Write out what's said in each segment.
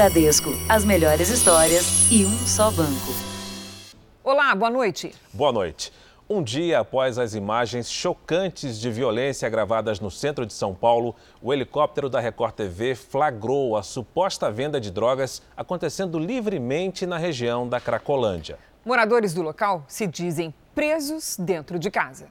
Bradesco, as melhores histórias e um só banco. Olá, boa noite. Boa noite. Um dia após as imagens chocantes de violência gravadas no centro de São Paulo, o helicóptero da Record TV flagrou a suposta venda de drogas acontecendo livremente na região da Cracolândia. Moradores do local se dizem presos dentro de casa.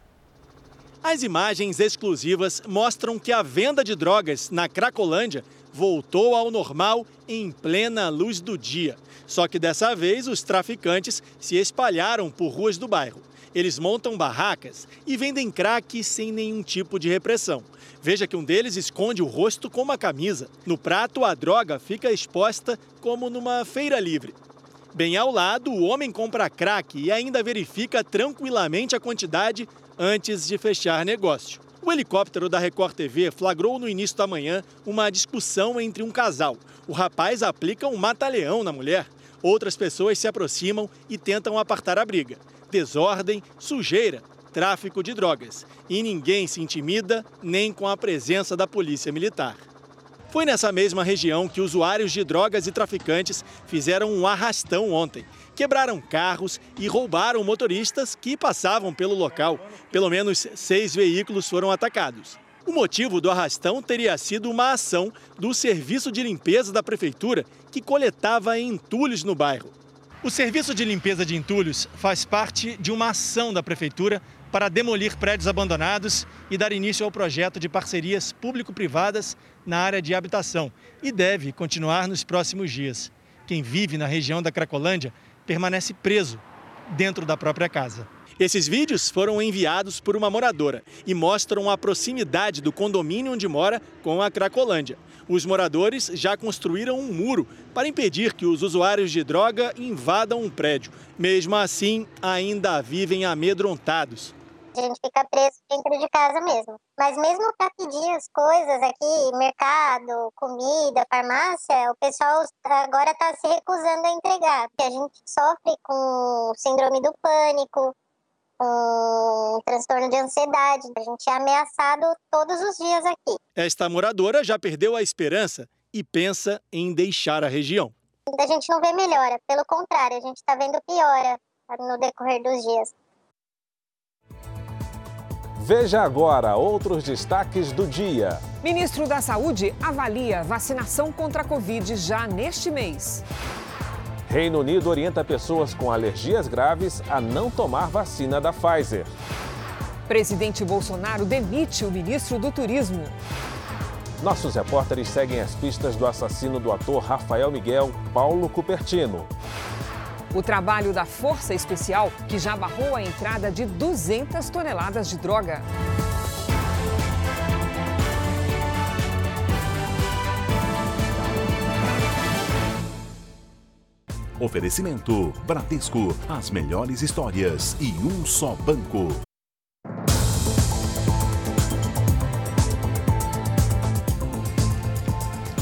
As imagens exclusivas mostram que a venda de drogas na Cracolândia voltou ao normal em plena luz do dia. Só que dessa vez os traficantes se espalharam por ruas do bairro. Eles montam barracas e vendem crack sem nenhum tipo de repressão. Veja que um deles esconde o rosto com uma camisa. No prato, a droga fica exposta como numa feira livre. Bem ao lado, o homem compra crack e ainda verifica tranquilamente a quantidade antes de fechar negócio. O helicóptero da Record TV flagrou no início da manhã uma discussão entre um casal. O rapaz aplica um mata-leão na mulher. Outras pessoas se aproximam e tentam apartar a briga desordem, sujeira, tráfico de drogas. E ninguém se intimida nem com a presença da polícia militar. Foi nessa mesma região que usuários de drogas e traficantes fizeram um arrastão ontem. Quebraram carros e roubaram motoristas que passavam pelo local. Pelo menos seis veículos foram atacados. O motivo do arrastão teria sido uma ação do Serviço de Limpeza da Prefeitura que coletava entulhos no bairro. O serviço de limpeza de entulhos faz parte de uma ação da Prefeitura para demolir prédios abandonados e dar início ao projeto de parcerias público-privadas na área de habitação e deve continuar nos próximos dias. Quem vive na região da Cracolândia permanece preso dentro da própria casa. Esses vídeos foram enviados por uma moradora e mostram a proximidade do condomínio onde mora com a Cracolândia. Os moradores já construíram um muro para impedir que os usuários de droga invadam um prédio. Mesmo assim, ainda vivem amedrontados. A gente fica preso dentro de casa mesmo. Mas mesmo para pedir as coisas aqui, mercado, comida, farmácia, o pessoal agora está se recusando a entregar. A gente sofre com síndrome do pânico, um transtorno de ansiedade. A gente é ameaçado todos os dias aqui. Esta moradora já perdeu a esperança e pensa em deixar a região. A gente não vê melhora, pelo contrário, a gente está vendo piora no decorrer dos dias. Veja agora outros destaques do dia. Ministro da Saúde avalia vacinação contra a Covid já neste mês. Reino Unido orienta pessoas com alergias graves a não tomar vacina da Pfizer. Presidente Bolsonaro demite o ministro do Turismo. Nossos repórteres seguem as pistas do assassino do ator Rafael Miguel Paulo Cupertino. O trabalho da Força Especial, que já barrou a entrada de 200 toneladas de droga. Oferecimento Bradesco, as melhores histórias e um só banco.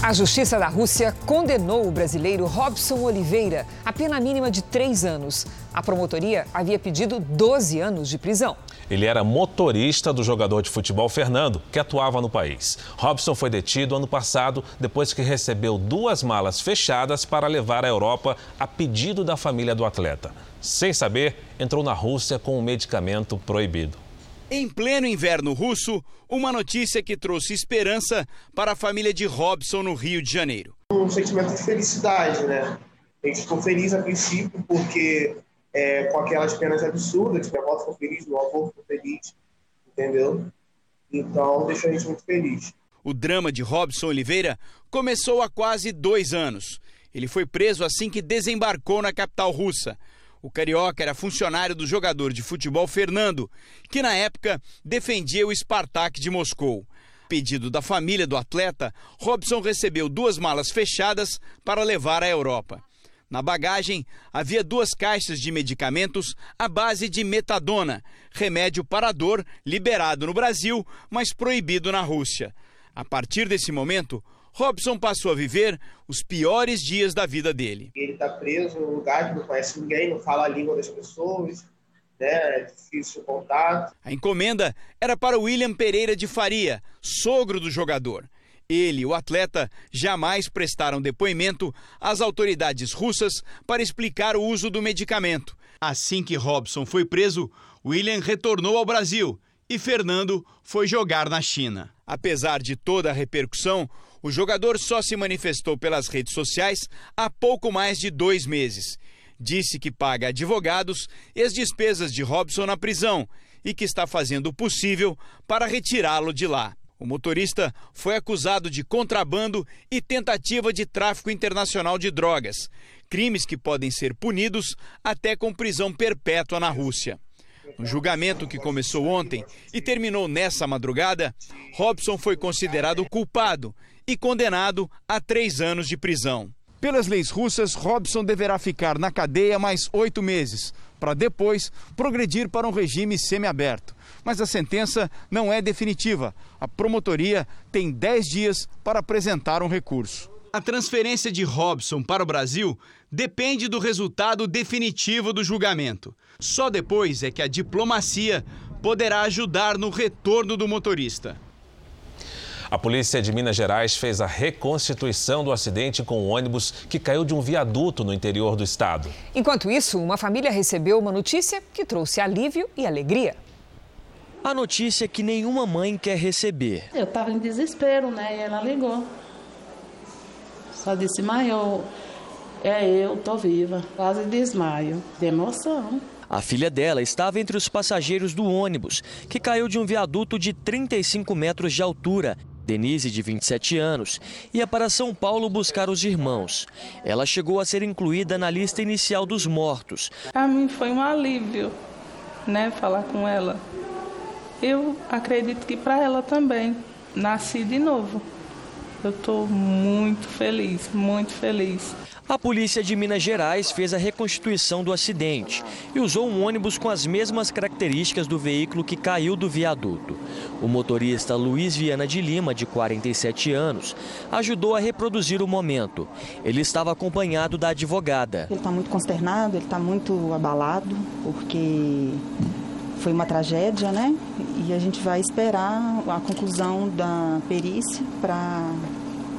A Justiça da Rússia condenou o brasileiro Robson Oliveira a pena mínima de três anos. A promotoria havia pedido 12 anos de prisão. Ele era motorista do jogador de futebol Fernando, que atuava no país. Robson foi detido ano passado depois que recebeu duas malas fechadas para levar à Europa a pedido da família do atleta. Sem saber, entrou na Rússia com um medicamento proibido. Em pleno inverno russo, uma notícia que trouxe esperança para a família de Robson no Rio de Janeiro. Um sentimento de felicidade, né? A gente ficou feliz a princípio porque é, com aquelas penas absurdas, que a avó ficou feliz, meu avô ficou feliz, entendeu? Então, deixou a gente muito feliz. O drama de Robson Oliveira começou há quase dois anos. Ele foi preso assim que desembarcou na capital russa. O carioca era funcionário do jogador de futebol Fernando, que na época defendia o Spartak de Moscou. Pedido da família do atleta, Robson recebeu duas malas fechadas para levar à Europa. Na bagagem havia duas caixas de medicamentos à base de metadona, remédio para dor liberado no Brasil, mas proibido na Rússia. A partir desse momento, Robson passou a viver os piores dias da vida dele. Ele está preso num lugar que não conhece ninguém, não fala a língua das pessoas, né? é difícil o contato. A encomenda era para William Pereira de Faria, sogro do jogador. Ele e o atleta jamais prestaram depoimento às autoridades russas para explicar o uso do medicamento. Assim que Robson foi preso, William retornou ao Brasil e Fernando foi jogar na China. Apesar de toda a repercussão, o jogador só se manifestou pelas redes sociais há pouco mais de dois meses. Disse que paga advogados e as despesas de Robson na prisão e que está fazendo o possível para retirá-lo de lá. O motorista foi acusado de contrabando e tentativa de tráfico internacional de drogas, crimes que podem ser punidos até com prisão perpétua na Rússia. No julgamento que começou ontem e terminou nessa madrugada, Robson foi considerado culpado e condenado a três anos de prisão. Pelas leis russas, Robson deverá ficar na cadeia mais oito meses, para depois progredir para um regime semiaberto. Mas a sentença não é definitiva. A promotoria tem dez dias para apresentar um recurso. A transferência de Robson para o Brasil depende do resultado definitivo do julgamento. Só depois é que a diplomacia poderá ajudar no retorno do motorista. A polícia de Minas Gerais fez a reconstituição do acidente com o ônibus que caiu de um viaduto no interior do estado. Enquanto isso, uma família recebeu uma notícia que trouxe alívio e alegria. A notícia que nenhuma mãe quer receber. Eu estava em desespero, né? E ela ligou. Só disse, mãe, eu, é eu, tô viva. Quase desmaio. De emoção. A filha dela estava entre os passageiros do ônibus, que caiu de um viaduto de 35 metros de altura. Denise, de 27 anos, ia para São Paulo buscar os irmãos. Ela chegou a ser incluída na lista inicial dos mortos. Para mim foi um alívio, né, falar com ela. Eu acredito que para ela também. Nasci de novo. Eu estou muito feliz, muito feliz. A polícia de Minas Gerais fez a reconstituição do acidente e usou um ônibus com as mesmas características do veículo que caiu do viaduto. O motorista Luiz Viana de Lima, de 47 anos, ajudou a reproduzir o momento. Ele estava acompanhado da advogada. Ele está muito consternado, ele está muito abalado, porque foi uma tragédia, né? E a gente vai esperar a conclusão da perícia para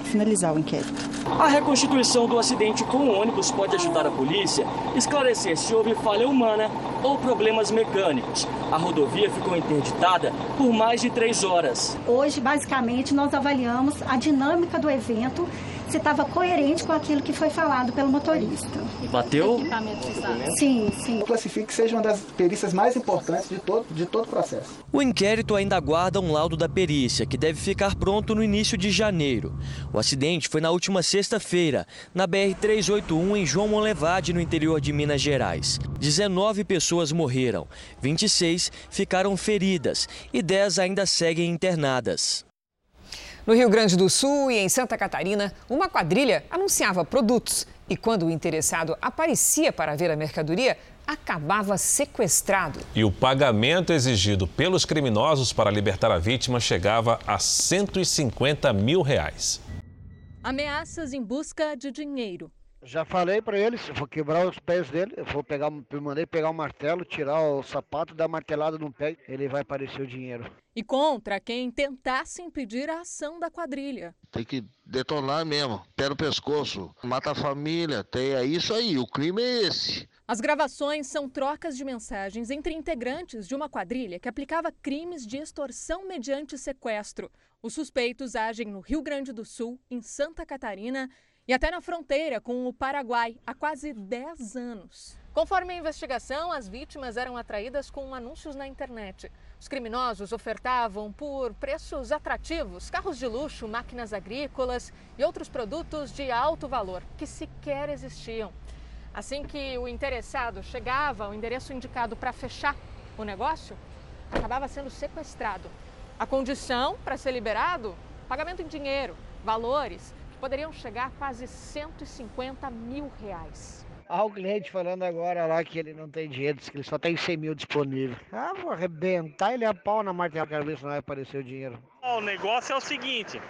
finalizar o inquérito. A reconstituição do acidente com o ônibus pode ajudar a polícia a esclarecer se houve falha humana ou problemas mecânicos. A rodovia ficou interditada por mais de três horas. Hoje, basicamente, nós avaliamos a dinâmica do evento se estava coerente com aquilo que foi falado pelo motorista. Bateu? Sim, sim. Eu classifico que seja uma das perícias mais importantes de todo, de todo o processo. O inquérito ainda aguarda um laudo da perícia, que deve ficar pronto no início de janeiro. O acidente foi na última sexta-feira, na BR-381, em João Monlevade, no interior de Minas Gerais. 19 pessoas morreram, 26 ficaram feridas e 10 ainda seguem internadas. No Rio Grande do Sul e em Santa Catarina, uma quadrilha anunciava produtos e, quando o interessado aparecia para ver a mercadoria, acabava sequestrado. E o pagamento exigido pelos criminosos para libertar a vítima chegava a 150 mil reais. Ameaças em busca de dinheiro. Já falei para ele, se for quebrar os pés dele, eu vou pegar, eu mandei pegar o um martelo, tirar o sapato, dar martelada no pé, ele vai aparecer o dinheiro. E contra quem tentasse impedir a ação da quadrilha. Tem que detonar mesmo, pé no pescoço, mata a família, tem, é isso aí, o crime é esse. As gravações são trocas de mensagens entre integrantes de uma quadrilha que aplicava crimes de extorsão mediante sequestro. Os suspeitos agem no Rio Grande do Sul, em Santa Catarina e até na fronteira com o Paraguai há quase 10 anos. Conforme a investigação, as vítimas eram atraídas com anúncios na internet. Os criminosos ofertavam por preços atrativos carros de luxo, máquinas agrícolas e outros produtos de alto valor que sequer existiam. Assim que o interessado chegava ao endereço indicado para fechar o negócio, acabava sendo sequestrado. A condição para ser liberado? Pagamento em dinheiro, valores poderiam chegar a quase 150 mil reais. Há o cliente falando agora lá que ele não tem dinheiro, que ele só tem 100 mil disponível. Ah, vou arrebentar ele a pau na martela para ver se não vai aparecer o dinheiro. O negócio é o seguinte: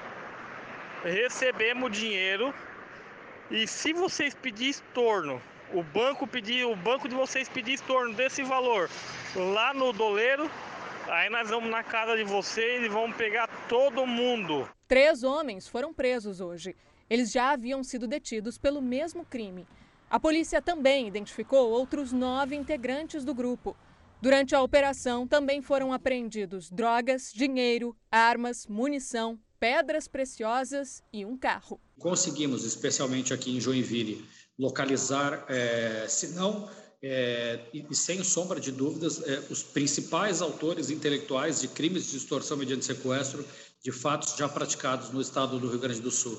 recebemos dinheiro e se vocês pedirem estorno, o banco pedir, o banco de vocês pedir estorno desse valor lá no doleiro, Aí nós vamos na casa de vocês e vamos pegar todo mundo. Três homens foram presos hoje. Eles já haviam sido detidos pelo mesmo crime. A polícia também identificou outros nove integrantes do grupo. Durante a operação, também foram apreendidos drogas, dinheiro, armas, munição, pedras preciosas e um carro. Conseguimos, especialmente aqui em Joinville, localizar, é, se não é, e, sem sombra de dúvidas, é, os principais autores intelectuais de crimes de extorsão mediante sequestro de fatos já praticados no estado do Rio Grande do Sul.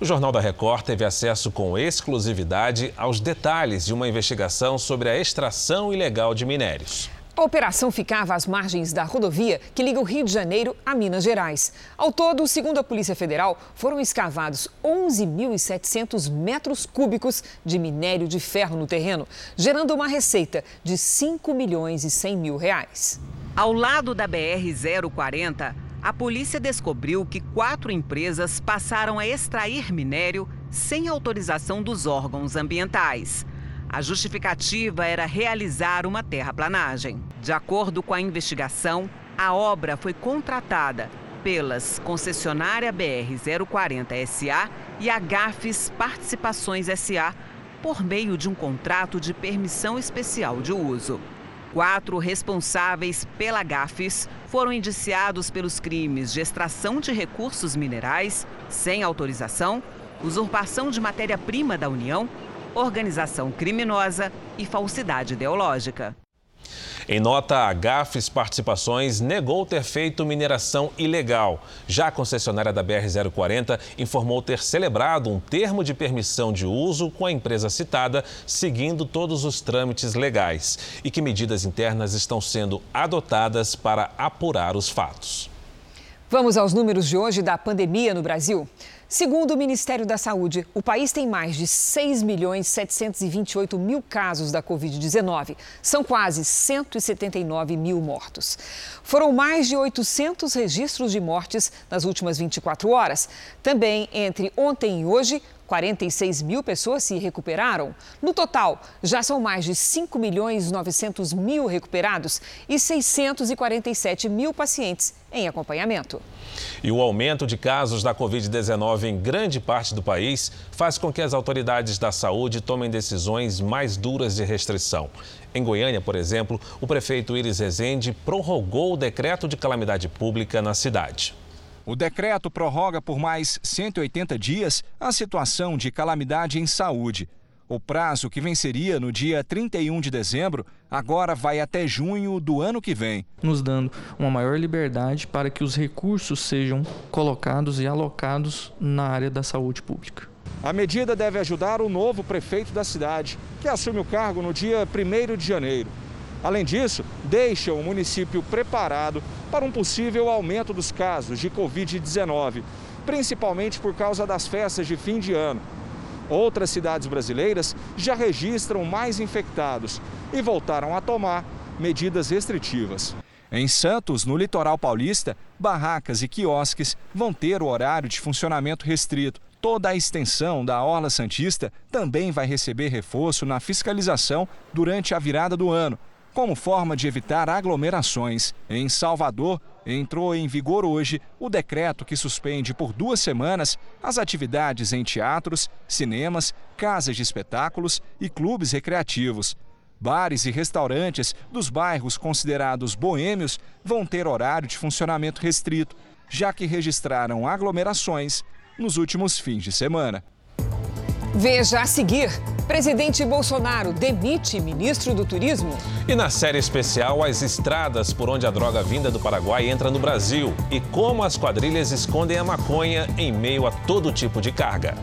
O Jornal da Record teve acesso com exclusividade aos detalhes de uma investigação sobre a extração ilegal de minérios. A operação ficava às margens da rodovia que liga o Rio de Janeiro a Minas Gerais. Ao todo, segundo a Polícia Federal, foram escavados 11.700 metros cúbicos de minério de ferro no terreno, gerando uma receita de 5 milhões e 100 mil reais. Ao lado da BR-040, a polícia descobriu que quatro empresas passaram a extrair minério sem autorização dos órgãos ambientais. A justificativa era realizar uma terraplanagem. De acordo com a investigação, a obra foi contratada pelas concessionária BR-040 SA e a GAFES Participações SA por meio de um contrato de permissão especial de uso. Quatro responsáveis pela GAFES foram indiciados pelos crimes de extração de recursos minerais sem autorização, usurpação de matéria-prima da União, organização criminosa e falsidade ideológica. Em nota, a Gafes Participações negou ter feito mineração ilegal. Já a concessionária da BR-040 informou ter celebrado um termo de permissão de uso com a empresa citada, seguindo todos os trâmites legais, e que medidas internas estão sendo adotadas para apurar os fatos. Vamos aos números de hoje da pandemia no Brasil. Segundo o Ministério da Saúde, o país tem mais de 6 milhões 728 mil casos da Covid-19. São quase 179 mil mortos. Foram mais de 800 registros de mortes nas últimas 24 horas. Também entre ontem e hoje, 46 mil pessoas se recuperaram. No total, já são mais de 5 milhões 900 mil recuperados e 647 mil pacientes em acompanhamento. E o aumento de casos da Covid-19 em grande parte do país faz com que as autoridades da saúde tomem decisões mais duras de restrição. Em Goiânia, por exemplo, o prefeito Iris Rezende prorrogou o decreto de calamidade pública na cidade. O decreto prorroga por mais 180 dias a situação de calamidade em saúde. O prazo que venceria no dia 31 de dezembro agora vai até junho do ano que vem. Nos dando uma maior liberdade para que os recursos sejam colocados e alocados na área da saúde pública. A medida deve ajudar o novo prefeito da cidade, que assume o cargo no dia 1 de janeiro. Além disso, deixa o município preparado para um possível aumento dos casos de Covid-19, principalmente por causa das festas de fim de ano. Outras cidades brasileiras já registram mais infectados e voltaram a tomar medidas restritivas. Em Santos, no litoral paulista, barracas e quiosques vão ter o horário de funcionamento restrito. Toda a extensão da Orla Santista também vai receber reforço na fiscalização durante a virada do ano, como forma de evitar aglomerações. Em Salvador, entrou em vigor hoje o decreto que suspende por duas semanas as atividades em teatros, cinemas, casas de espetáculos e clubes recreativos. Bares e restaurantes dos bairros considerados boêmios vão ter horário de funcionamento restrito, já que registraram aglomerações nos últimos fins de semana. Veja a seguir: presidente Bolsonaro demite ministro do Turismo. E na série especial, as estradas por onde a droga vinda do Paraguai entra no Brasil e como as quadrilhas escondem a maconha em meio a todo tipo de carga.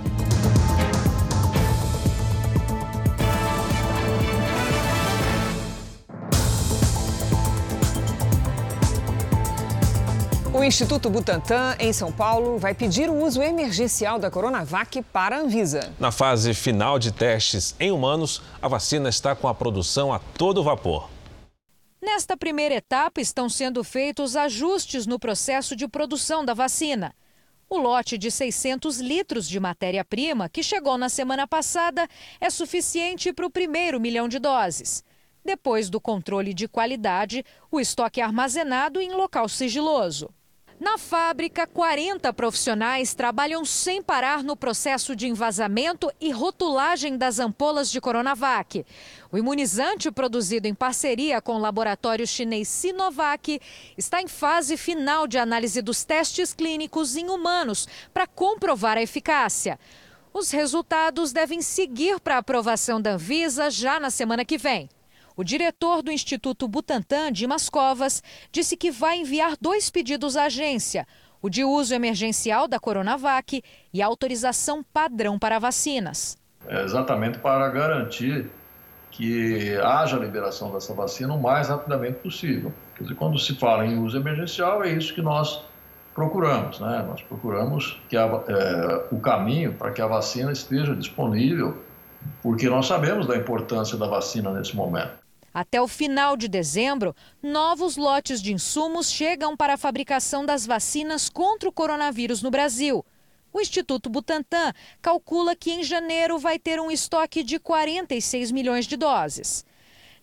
O Instituto Butantan, em São Paulo, vai pedir o uso emergencial da Coronavac para a Anvisa. Na fase final de testes em humanos, a vacina está com a produção a todo vapor. Nesta primeira etapa, estão sendo feitos ajustes no processo de produção da vacina. O lote de 600 litros de matéria-prima, que chegou na semana passada, é suficiente para o primeiro milhão de doses. Depois do controle de qualidade, o estoque é armazenado em local sigiloso. Na fábrica, 40 profissionais trabalham sem parar no processo de envasamento e rotulagem das ampolas de Coronavac. O imunizante, produzido em parceria com o laboratório chinês Sinovac, está em fase final de análise dos testes clínicos em humanos para comprovar a eficácia. Os resultados devem seguir para aprovação da Anvisa já na semana que vem. O diretor do Instituto Butantan, Dimas Covas, disse que vai enviar dois pedidos à agência: o de uso emergencial da Coronavac e a autorização padrão para vacinas. É exatamente para garantir que haja a liberação dessa vacina o mais rapidamente possível. Quer dizer, quando se fala em uso emergencial, é isso que nós procuramos, né? Nós procuramos que a, é, o caminho para que a vacina esteja disponível, porque nós sabemos da importância da vacina nesse momento. Até o final de dezembro, novos lotes de insumos chegam para a fabricação das vacinas contra o coronavírus no Brasil. O Instituto Butantan calcula que em janeiro vai ter um estoque de 46 milhões de doses.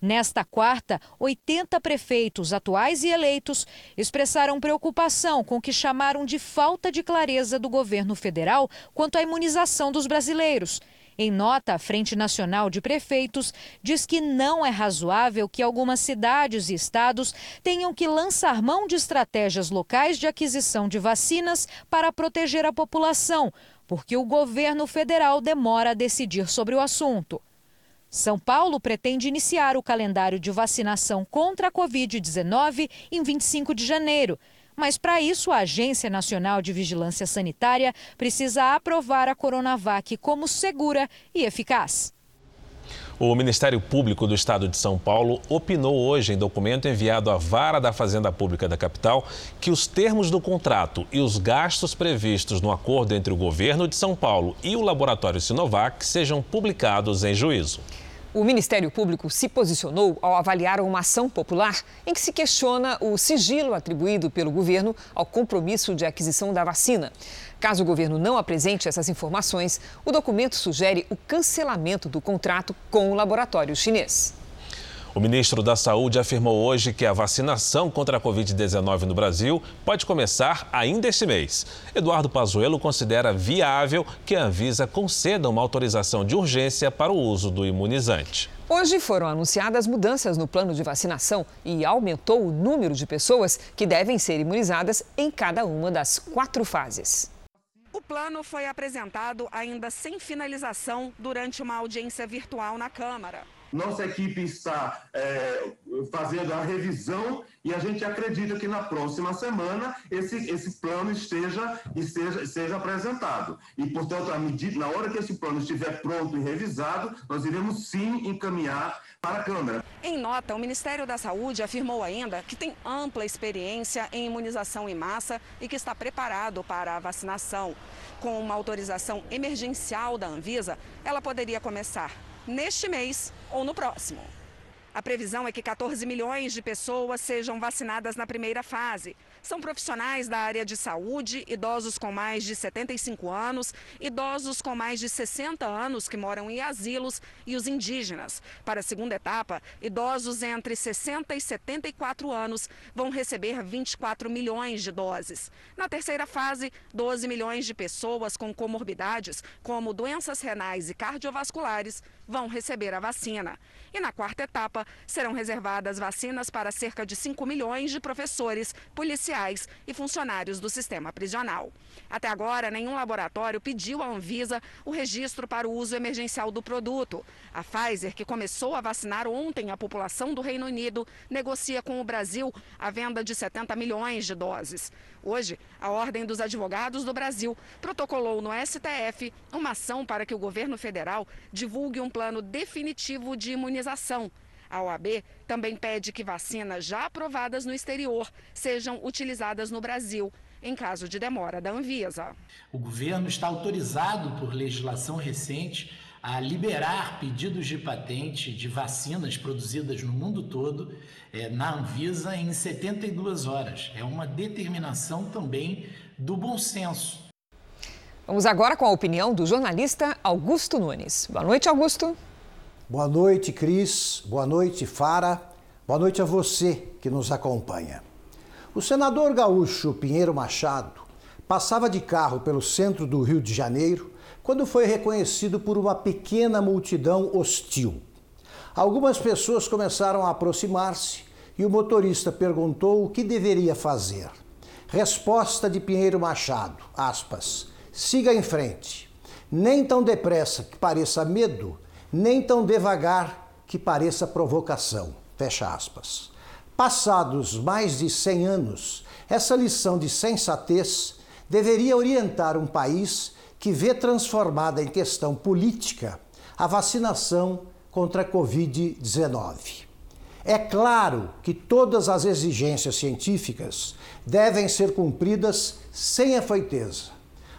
Nesta quarta, 80 prefeitos atuais e eleitos expressaram preocupação com o que chamaram de falta de clareza do governo federal quanto à imunização dos brasileiros em nota, a Frente Nacional de Prefeitos diz que não é razoável que algumas cidades e estados tenham que lançar mão de estratégias locais de aquisição de vacinas para proteger a população, porque o governo federal demora a decidir sobre o assunto. São Paulo pretende iniciar o calendário de vacinação contra a Covid-19 em 25 de janeiro. Mas para isso, a Agência Nacional de Vigilância Sanitária precisa aprovar a Coronavac como segura e eficaz. O Ministério Público do Estado de São Paulo opinou hoje em documento enviado à Vara da Fazenda Pública da capital que os termos do contrato e os gastos previstos no acordo entre o governo de São Paulo e o laboratório Sinovac sejam publicados em juízo. O Ministério Público se posicionou ao avaliar uma ação popular em que se questiona o sigilo atribuído pelo governo ao compromisso de aquisição da vacina. Caso o governo não apresente essas informações, o documento sugere o cancelamento do contrato com o laboratório chinês. O ministro da Saúde afirmou hoje que a vacinação contra a Covid-19 no Brasil pode começar ainda este mês. Eduardo Pazuello considera viável que a Anvisa conceda uma autorização de urgência para o uso do imunizante. Hoje foram anunciadas mudanças no plano de vacinação e aumentou o número de pessoas que devem ser imunizadas em cada uma das quatro fases. O plano foi apresentado ainda sem finalização durante uma audiência virtual na Câmara. Nossa equipe está é, fazendo a revisão e a gente acredita que na próxima semana esse, esse plano esteja, esteja seja apresentado. E, portanto, à medida, na hora que esse plano estiver pronto e revisado, nós iremos sim encaminhar para a Câmara. Em nota, o Ministério da Saúde afirmou ainda que tem ampla experiência em imunização em massa e que está preparado para a vacinação. Com uma autorização emergencial da Anvisa, ela poderia começar neste mês ou no próximo. A previsão é que 14 milhões de pessoas sejam vacinadas na primeira fase. São profissionais da área de saúde, idosos com mais de 75 anos, idosos com mais de 60 anos que moram em asilos e os indígenas. Para a segunda etapa, idosos entre 60 e 74 anos vão receber 24 milhões de doses. Na terceira fase, 12 milhões de pessoas com comorbidades, como doenças renais e cardiovasculares, vão receber a vacina. E na quarta etapa, serão reservadas vacinas para cerca de 5 milhões de professores, policiais e funcionários do sistema prisional. Até agora, nenhum laboratório pediu à Anvisa o registro para o uso emergencial do produto. A Pfizer, que começou a vacinar ontem a população do Reino Unido, negocia com o Brasil a venda de 70 milhões de doses. Hoje, a Ordem dos Advogados do Brasil protocolou no STF uma ação para que o governo federal divulgue um plano definitivo de imunização a OAB também pede que vacinas já aprovadas no exterior sejam utilizadas no Brasil, em caso de demora da Anvisa. O governo está autorizado por legislação recente a liberar pedidos de patente de vacinas produzidas no mundo todo é, na Anvisa em 72 horas. É uma determinação também do bom senso. Vamos agora com a opinião do jornalista Augusto Nunes. Boa noite, Augusto. Boa noite, Cris. Boa noite, Fara. Boa noite a você que nos acompanha. O senador gaúcho Pinheiro Machado passava de carro pelo centro do Rio de Janeiro quando foi reconhecido por uma pequena multidão hostil. Algumas pessoas começaram a aproximar-se e o motorista perguntou o que deveria fazer. Resposta de Pinheiro Machado, aspas, siga em frente. Nem tão depressa que pareça medo, nem tão devagar que pareça provocação. Fecha aspas. Passados mais de 100 anos, essa lição de sensatez deveria orientar um país que vê transformada em questão política a vacinação contra a Covid-19. É claro que todas as exigências científicas devem ser cumpridas sem afoiteza.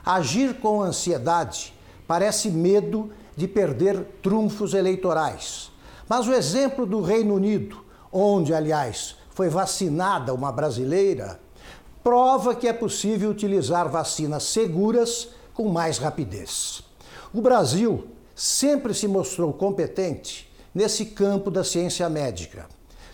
Agir com ansiedade parece medo de perder trunfos eleitorais. Mas o exemplo do Reino Unido, onde, aliás, foi vacinada uma brasileira, prova que é possível utilizar vacinas seguras com mais rapidez. O Brasil sempre se mostrou competente nesse campo da ciência médica.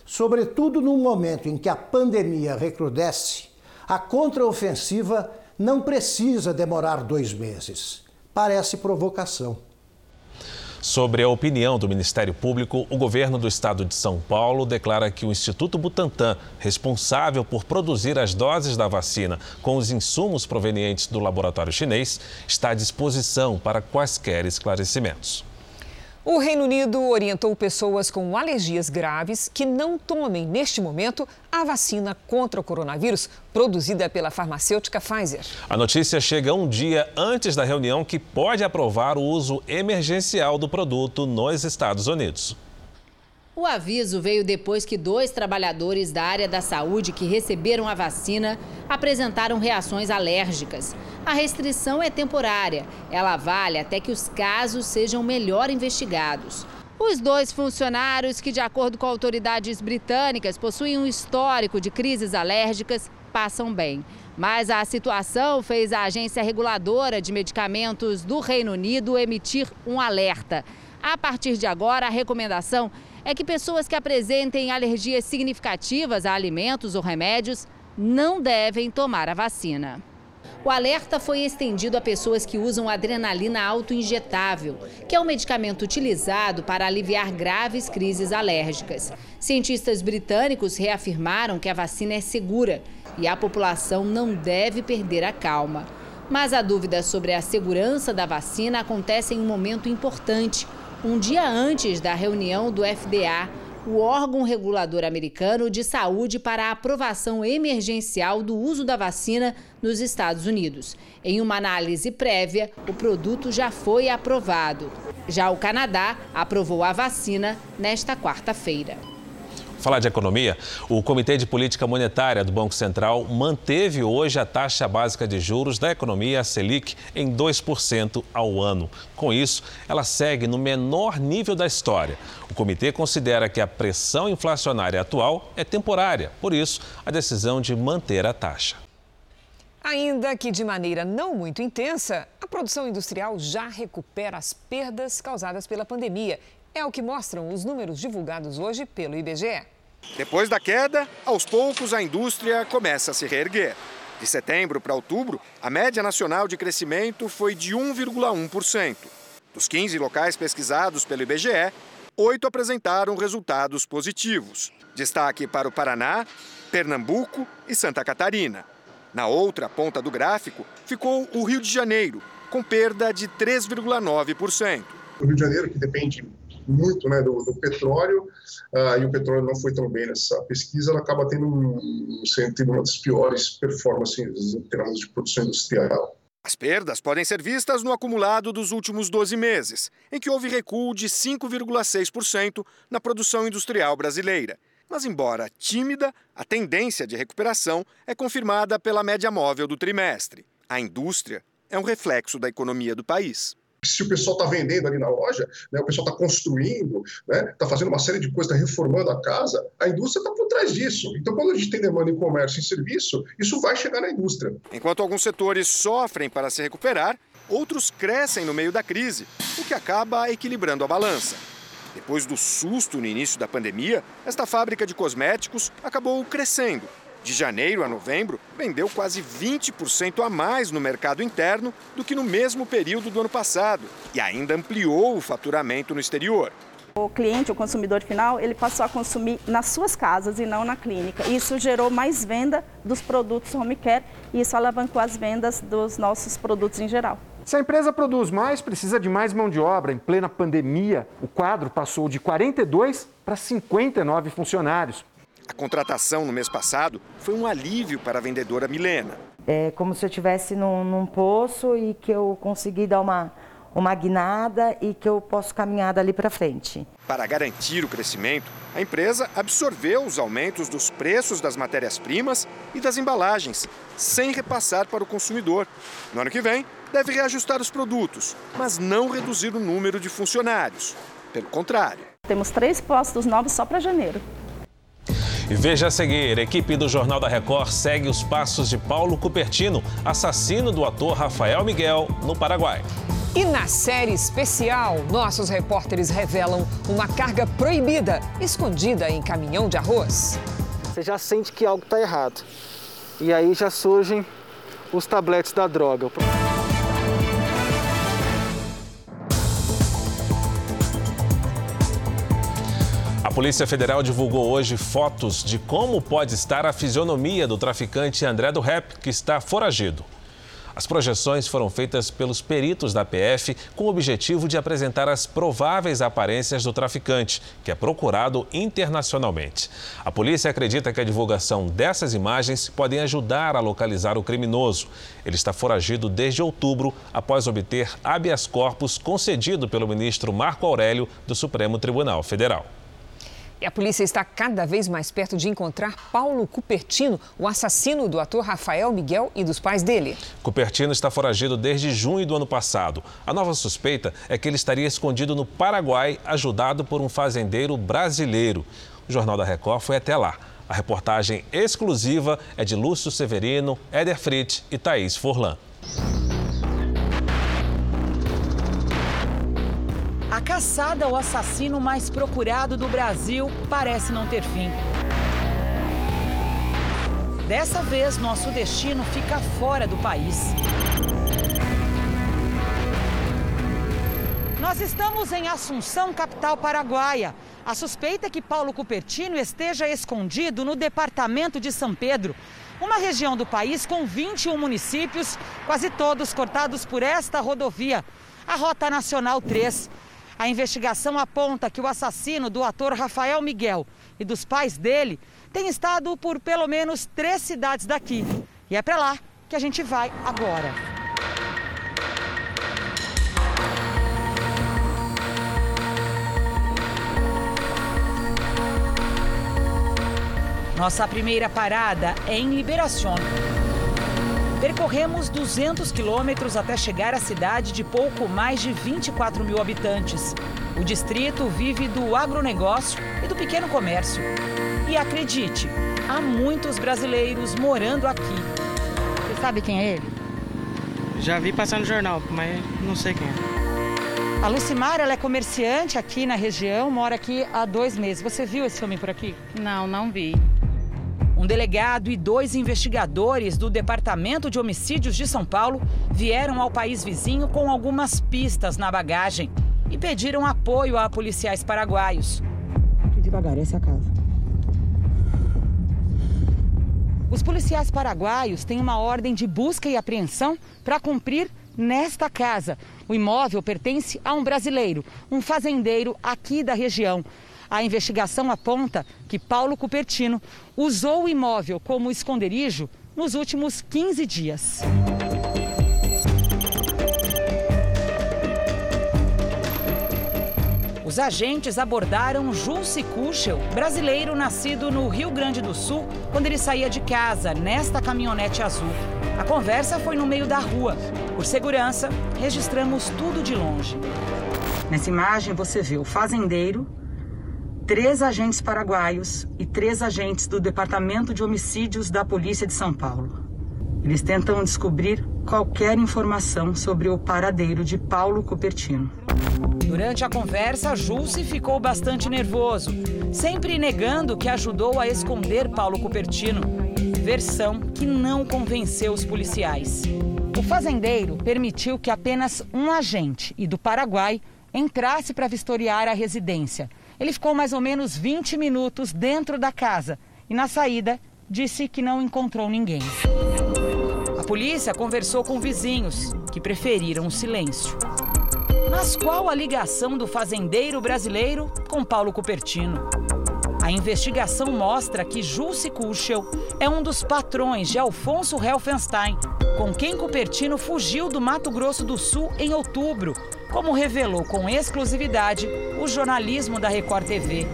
Sobretudo num momento em que a pandemia recrudesce, a contraofensiva não precisa demorar dois meses. Parece provocação. Sobre a opinião do Ministério Público, o governo do estado de São Paulo declara que o Instituto Butantan, responsável por produzir as doses da vacina com os insumos provenientes do laboratório chinês, está à disposição para quaisquer esclarecimentos. O Reino Unido orientou pessoas com alergias graves que não tomem, neste momento, a vacina contra o coronavírus produzida pela farmacêutica Pfizer. A notícia chega um dia antes da reunião que pode aprovar o uso emergencial do produto nos Estados Unidos. O aviso veio depois que dois trabalhadores da área da saúde que receberam a vacina apresentaram reações alérgicas. A restrição é temporária. Ela vale até que os casos sejam melhor investigados. Os dois funcionários, que, de acordo com autoridades britânicas, possuem um histórico de crises alérgicas, passam bem. Mas a situação fez a Agência Reguladora de Medicamentos do Reino Unido emitir um alerta. A partir de agora, a recomendação é que pessoas que apresentem alergias significativas a alimentos ou remédios não devem tomar a vacina. O alerta foi estendido a pessoas que usam adrenalina autoinjetável, que é um medicamento utilizado para aliviar graves crises alérgicas. Cientistas britânicos reafirmaram que a vacina é segura e a população não deve perder a calma. Mas a dúvida sobre a segurança da vacina acontece em um momento importante um dia antes da reunião do FDA, o órgão regulador americano de saúde para a aprovação emergencial do uso da vacina nos Estados Unidos. Em uma análise prévia, o produto já foi aprovado. Já o Canadá aprovou a vacina nesta quarta-feira. Falar de economia, o Comitê de Política Monetária do Banco Central manteve hoje a taxa básica de juros da economia, a Selic, em 2% ao ano. Com isso, ela segue no menor nível da história. O comitê considera que a pressão inflacionária atual é temporária, por isso, a decisão de manter a taxa. Ainda que de maneira não muito intensa, a produção industrial já recupera as perdas causadas pela pandemia é o que mostram os números divulgados hoje pelo IBGE. Depois da queda, aos poucos a indústria começa a se reerguer. De setembro para outubro, a média nacional de crescimento foi de 1,1%. Dos 15 locais pesquisados pelo IBGE, oito apresentaram resultados positivos. Destaque para o Paraná, Pernambuco e Santa Catarina. Na outra ponta do gráfico ficou o Rio de Janeiro, com perda de 3,9%. O Rio de Janeiro, que depende muito né, do, do petróleo, uh, e o petróleo não foi tão bem nessa pesquisa, ela acaba tendo, um, tendo uma das piores performances em termos de produção industrial. As perdas podem ser vistas no acumulado dos últimos 12 meses, em que houve recuo de 5,6% na produção industrial brasileira. Mas, embora tímida, a tendência de recuperação é confirmada pela média móvel do trimestre. A indústria é um reflexo da economia do país se o pessoal está vendendo ali na loja, né, o pessoal está construindo, está né, tá fazendo uma série de coisas, está reformando a casa, a indústria está por trás disso. Então, quando a gente tem demanda em comércio e serviço, isso vai chegar na indústria. Enquanto alguns setores sofrem para se recuperar, outros crescem no meio da crise, o que acaba equilibrando a balança. Depois do susto no início da pandemia, esta fábrica de cosméticos acabou crescendo. De janeiro a novembro, vendeu quase 20% a mais no mercado interno do que no mesmo período do ano passado e ainda ampliou o faturamento no exterior. O cliente, o consumidor final, ele passou a consumir nas suas casas e não na clínica. Isso gerou mais venda dos produtos home care e isso alavancou as vendas dos nossos produtos em geral. Se a empresa produz mais, precisa de mais mão de obra. Em plena pandemia, o quadro passou de 42 para 59 funcionários. A contratação no mês passado foi um alívio para a vendedora Milena. É como se eu estivesse num, num poço e que eu consegui dar uma, uma guinada e que eu posso caminhar dali para frente. Para garantir o crescimento, a empresa absorveu os aumentos dos preços das matérias-primas e das embalagens, sem repassar para o consumidor. No ano que vem, deve reajustar os produtos, mas não reduzir o número de funcionários. Pelo contrário. Temos três postos novos só para janeiro. E veja a seguir, a equipe do Jornal da Record segue os passos de Paulo Cupertino, assassino do ator Rafael Miguel, no Paraguai. E na série especial, nossos repórteres revelam uma carga proibida escondida em caminhão de arroz. Você já sente que algo está errado. E aí já surgem os tabletes da droga. Polícia Federal divulgou hoje fotos de como pode estar a fisionomia do traficante André do Rep, que está foragido. As projeções foram feitas pelos peritos da PF com o objetivo de apresentar as prováveis aparências do traficante, que é procurado internacionalmente. A polícia acredita que a divulgação dessas imagens podem ajudar a localizar o criminoso. Ele está foragido desde outubro, após obter habeas corpus concedido pelo ministro Marco Aurélio do Supremo Tribunal Federal. E a polícia está cada vez mais perto de encontrar Paulo Cupertino, o assassino do ator Rafael Miguel e dos pais dele. Cupertino está foragido desde junho do ano passado. A nova suspeita é que ele estaria escondido no Paraguai, ajudado por um fazendeiro brasileiro. O Jornal da Record foi até lá. A reportagem exclusiva é de Lúcio Severino, Éder Fritz e Thaís Forlan. A caçada ao assassino mais procurado do Brasil parece não ter fim. Dessa vez, nosso destino fica fora do país. Nós estamos em Assunção, capital paraguaia. A suspeita é que Paulo Cupertino esteja escondido no departamento de São Pedro, uma região do país com 21 municípios, quase todos cortados por esta rodovia, a Rota Nacional 3. A investigação aponta que o assassino do ator Rafael Miguel e dos pais dele tem estado por pelo menos três cidades daqui. E é para lá que a gente vai agora. Nossa primeira parada é em Liberação. Percorremos 200 quilômetros até chegar à cidade de pouco mais de 24 mil habitantes. O distrito vive do agronegócio e do pequeno comércio. E acredite, há muitos brasileiros morando aqui. Você sabe quem é ele? Já vi passar no jornal, mas não sei quem é. A Lucimar, ela é comerciante aqui na região, mora aqui há dois meses. Você viu esse homem por aqui? Não, não vi. Um delegado e dois investigadores do Departamento de Homicídios de São Paulo vieram ao país vizinho com algumas pistas na bagagem e pediram apoio a policiais paraguaios. Aqui devagar, essa é casa. Os policiais paraguaios têm uma ordem de busca e apreensão para cumprir nesta casa. O imóvel pertence a um brasileiro, um fazendeiro aqui da região. A investigação aponta que Paulo Cupertino usou o imóvel como esconderijo nos últimos 15 dias. Os agentes abordaram Julce Kuchel, brasileiro nascido no Rio Grande do Sul, quando ele saía de casa nesta caminhonete azul. A conversa foi no meio da rua. Por segurança, registramos tudo de longe. Nessa imagem você vê o fazendeiro, três agentes paraguaios e três agentes do Departamento de Homicídios da Polícia de São Paulo. Eles tentam descobrir qualquer informação sobre o paradeiro de Paulo Cupertino. Durante a conversa, Julce ficou bastante nervoso, sempre negando que ajudou a esconder Paulo Cupertino. Versão que não convenceu os policiais. O fazendeiro permitiu que apenas um agente, e do Paraguai, entrasse para vistoriar a residência. Ele ficou mais ou menos 20 minutos dentro da casa e, na saída, disse que não encontrou ninguém. A polícia conversou com vizinhos, que preferiram o silêncio. Mas qual a ligação do fazendeiro brasileiro com Paulo Cupertino? A investigação mostra que Jussi Kuschel é um dos patrões de Alfonso Helfenstein, com quem Cupertino fugiu do Mato Grosso do Sul em outubro, como revelou com exclusividade o jornalismo da Record TV.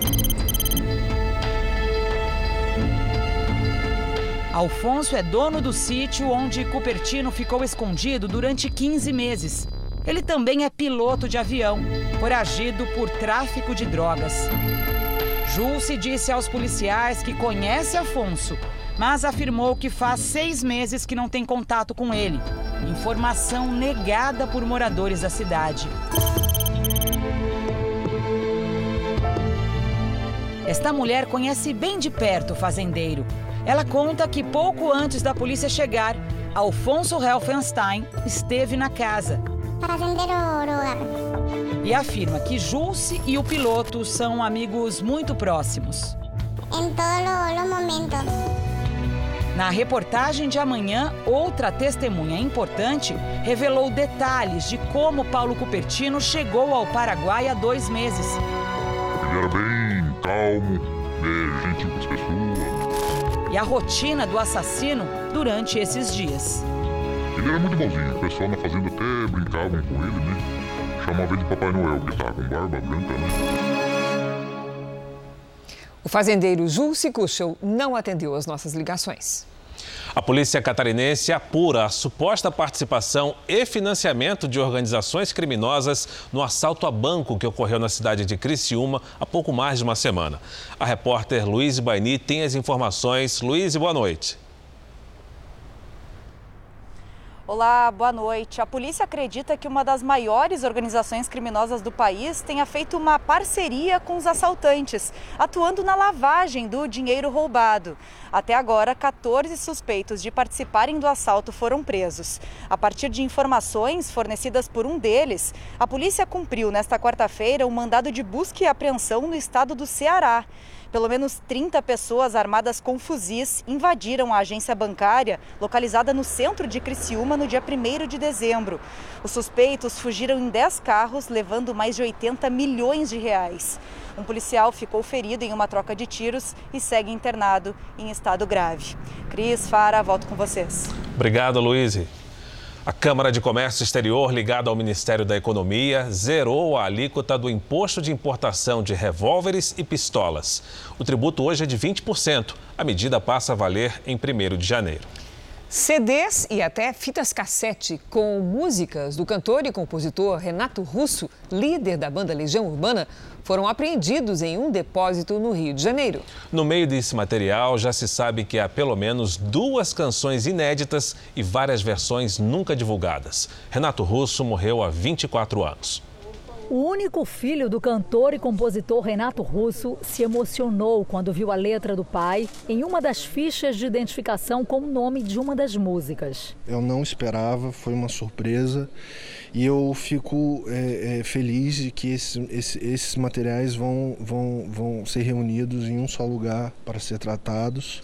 Alfonso é dono do sítio onde Cupertino ficou escondido durante 15 meses. Ele também é piloto de avião, foragido por tráfico de drogas. Julce disse aos policiais que conhece Afonso, mas afirmou que faz seis meses que não tem contato com ele. Informação negada por moradores da cidade. Esta mulher conhece bem de perto o fazendeiro. Ela conta que pouco antes da polícia chegar, Alfonso Helfenstein esteve na casa. E afirma que Julce e o piloto são amigos muito próximos. Em todos os momentos. Na reportagem de amanhã, outra testemunha importante revelou detalhes de como Paulo Cupertino chegou ao Paraguai há dois meses. Ele era bem calmo, né, gentil com as pessoas. E a rotina do assassino durante esses dias. Ele era muito bonzinho, o pessoal na fazenda até brincavam com ele, né? Chamava ele de Papai Noel, porque estava com barba branca, né? O fazendeiro Julce Kuschel não atendeu às nossas ligações. A polícia catarinense apura a suposta participação e financiamento de organizações criminosas no assalto a banco que ocorreu na cidade de Criciúma há pouco mais de uma semana. A repórter Luiz Baini tem as informações. Luiz, boa noite. Olá, boa noite. A polícia acredita que uma das maiores organizações criminosas do país tenha feito uma parceria com os assaltantes, atuando na lavagem do dinheiro roubado. Até agora, 14 suspeitos de participarem do assalto foram presos. A partir de informações fornecidas por um deles, a polícia cumpriu nesta quarta-feira um mandado de busca e apreensão no estado do Ceará. Pelo menos 30 pessoas armadas com fuzis invadiram a agência bancária localizada no centro de Criciúma no dia 1 de dezembro. Os suspeitos fugiram em 10 carros, levando mais de 80 milhões de reais. Um policial ficou ferido em uma troca de tiros e segue internado em estado grave. Cris, Fara, volto com vocês. Obrigado, Luiz. A Câmara de Comércio Exterior, ligada ao Ministério da Economia, zerou a alíquota do imposto de importação de revólveres e pistolas. O tributo hoje é de 20%. A medida passa a valer em 1 de janeiro. CDs e até fitas cassete com músicas do cantor e compositor Renato Russo, líder da banda Legião Urbana, foram apreendidos em um depósito no Rio de Janeiro. No meio desse material, já se sabe que há pelo menos duas canções inéditas e várias versões nunca divulgadas. Renato Russo morreu há 24 anos. O único filho do cantor e compositor Renato Russo se emocionou quando viu a letra do pai em uma das fichas de identificação com o nome de uma das músicas. Eu não esperava, foi uma surpresa e eu fico é, é, feliz de que esse, esse, esses materiais vão, vão, vão ser reunidos em um só lugar para ser tratados,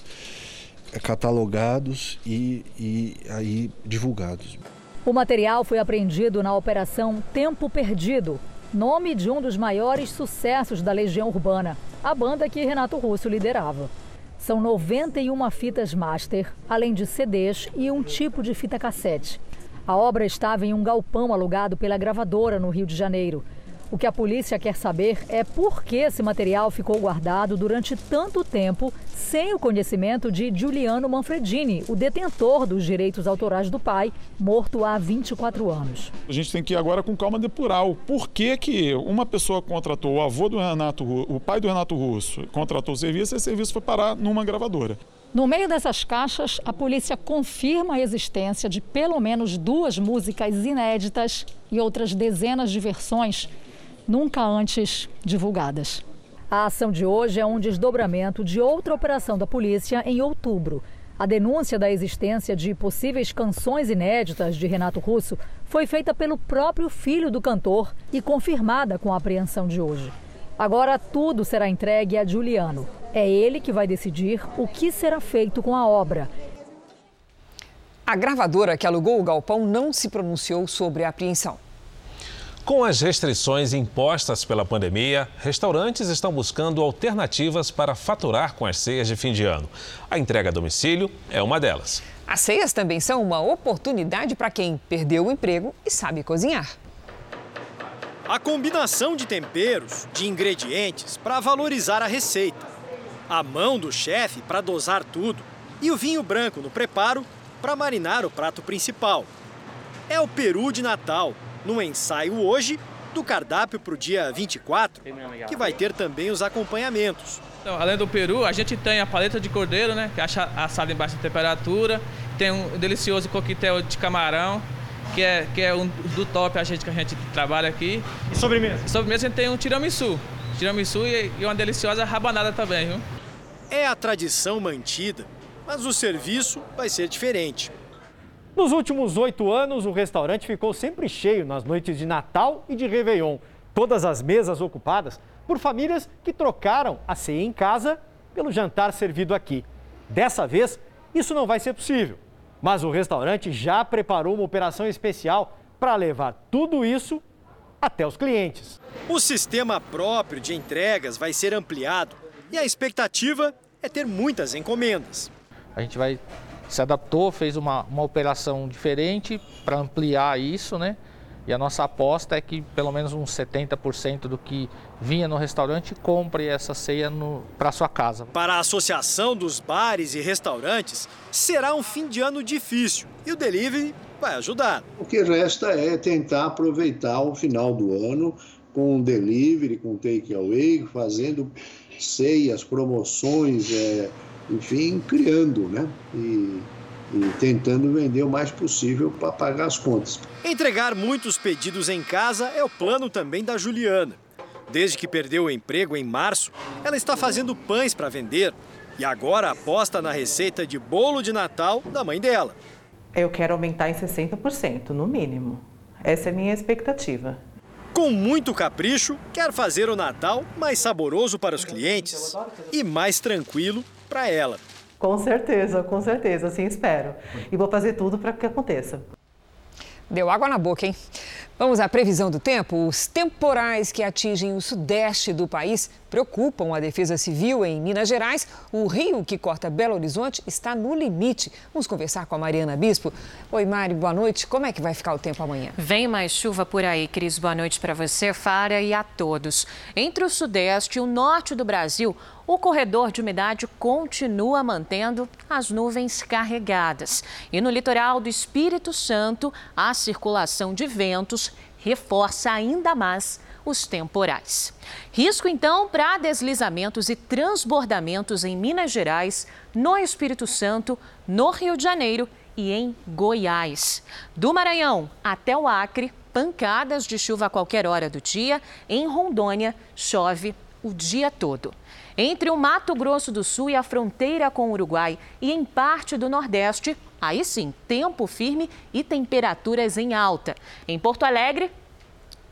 é, catalogados e, e aí divulgados. O material foi apreendido na Operação Tempo Perdido, nome de um dos maiores sucessos da Legião Urbana, a banda que Renato Russo liderava. São 91 fitas master, além de CDs e um tipo de fita cassete. A obra estava em um galpão alugado pela gravadora no Rio de Janeiro. O que a polícia quer saber é por que esse material ficou guardado durante tanto tempo sem o conhecimento de Giuliano Manfredini, o detentor dos direitos autorais do pai, morto há 24 anos. A gente tem que ir agora com calma depurar o porquê que uma pessoa contratou o avô do Renato, o pai do Renato Russo, contratou o serviço e esse serviço foi parar numa gravadora. No meio dessas caixas, a polícia confirma a existência de pelo menos duas músicas inéditas e outras dezenas de versões nunca antes divulgadas. A ação de hoje é um desdobramento de outra operação da polícia em outubro. A denúncia da existência de possíveis canções inéditas de Renato Russo foi feita pelo próprio filho do cantor e confirmada com a apreensão de hoje. Agora tudo será entregue a Juliano. É ele que vai decidir o que será feito com a obra. A gravadora que alugou o galpão não se pronunciou sobre a apreensão. Com as restrições impostas pela pandemia, restaurantes estão buscando alternativas para faturar com as ceias de fim de ano. A entrega a domicílio é uma delas. As ceias também são uma oportunidade para quem perdeu o emprego e sabe cozinhar. A combinação de temperos, de ingredientes para valorizar a receita, a mão do chefe para dosar tudo e o vinho branco no preparo para marinar o prato principal. É o peru de Natal no ensaio hoje do cardápio para o dia 24, que vai ter também os acompanhamentos. Então, além do peru, a gente tem a paleta de cordeiro, né, que é assada em baixa temperatura, tem um delicioso coquetel de camarão, que é, que é um do top a gente que a gente trabalha aqui. E sobremesa? Sobremesa a gente tem um tiramisu, tiramisu e, e uma deliciosa rabanada também, viu? É a tradição mantida, mas o serviço vai ser diferente. Nos últimos oito anos, o restaurante ficou sempre cheio nas noites de Natal e de Réveillon. Todas as mesas ocupadas por famílias que trocaram a ceia em casa pelo jantar servido aqui. Dessa vez, isso não vai ser possível. Mas o restaurante já preparou uma operação especial para levar tudo isso até os clientes. O sistema próprio de entregas vai ser ampliado e a expectativa é ter muitas encomendas. A gente vai se adaptou, fez uma, uma operação diferente para ampliar isso, né? E a nossa aposta é que pelo menos uns 70% do que vinha no restaurante compre essa ceia para sua casa. Para a Associação dos Bares e Restaurantes, será um fim de ano difícil e o delivery vai ajudar. O que resta é tentar aproveitar o final do ano com delivery, com takeaway, fazendo ceias, promoções. É enfim, criando, né? E, e tentando vender o mais possível para pagar as contas. Entregar muitos pedidos em casa é o plano também da Juliana. Desde que perdeu o emprego em março, ela está fazendo pães para vender e agora aposta na receita de bolo de Natal da mãe dela. Eu quero aumentar em 60%, no mínimo. Essa é a minha expectativa. Com muito capricho, quer fazer o Natal mais saboroso para os clientes e mais tranquilo para ela. Com certeza, com certeza, assim espero. E vou fazer tudo para que aconteça. Deu água na boca, hein? Vamos à previsão do tempo. Os temporais que atingem o sudeste do país preocupam a Defesa Civil em Minas Gerais. O rio que corta Belo Horizonte está no limite. Vamos conversar com a Mariana Bispo. Oi, Mari, boa noite. Como é que vai ficar o tempo amanhã? Vem mais chuva por aí, Cris. Boa noite para você, Fara, e a todos. Entre o sudeste e o norte do Brasil, o corredor de umidade continua mantendo as nuvens carregadas. E no litoral do Espírito Santo, a circulação de ventos reforça ainda mais os temporais. Risco então para deslizamentos e transbordamentos em Minas Gerais, no Espírito Santo, no Rio de Janeiro e em Goiás. Do Maranhão até o Acre, pancadas de chuva a qualquer hora do dia. Em Rondônia, chove o dia todo. Entre o Mato Grosso do Sul e a fronteira com o Uruguai e em parte do Nordeste, aí sim, tempo firme e temperaturas em alta. Em Porto Alegre,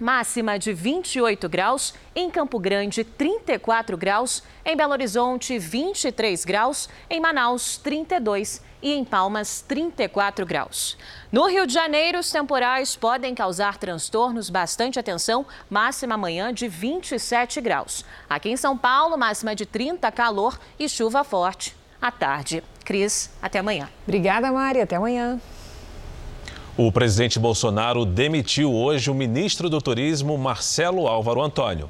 máxima de 28 graus, em Campo Grande, 34 graus, em Belo Horizonte, 23 graus, em Manaus, 32 e em Palmas, 34 graus. No Rio de Janeiro, os temporais podem causar transtornos. Bastante atenção, máxima amanhã de 27 graus. Aqui em São Paulo, máxima de 30, calor e chuva forte à tarde. Cris, até amanhã. Obrigada, Mari. Até amanhã. O presidente Bolsonaro demitiu hoje o ministro do Turismo, Marcelo Álvaro Antônio.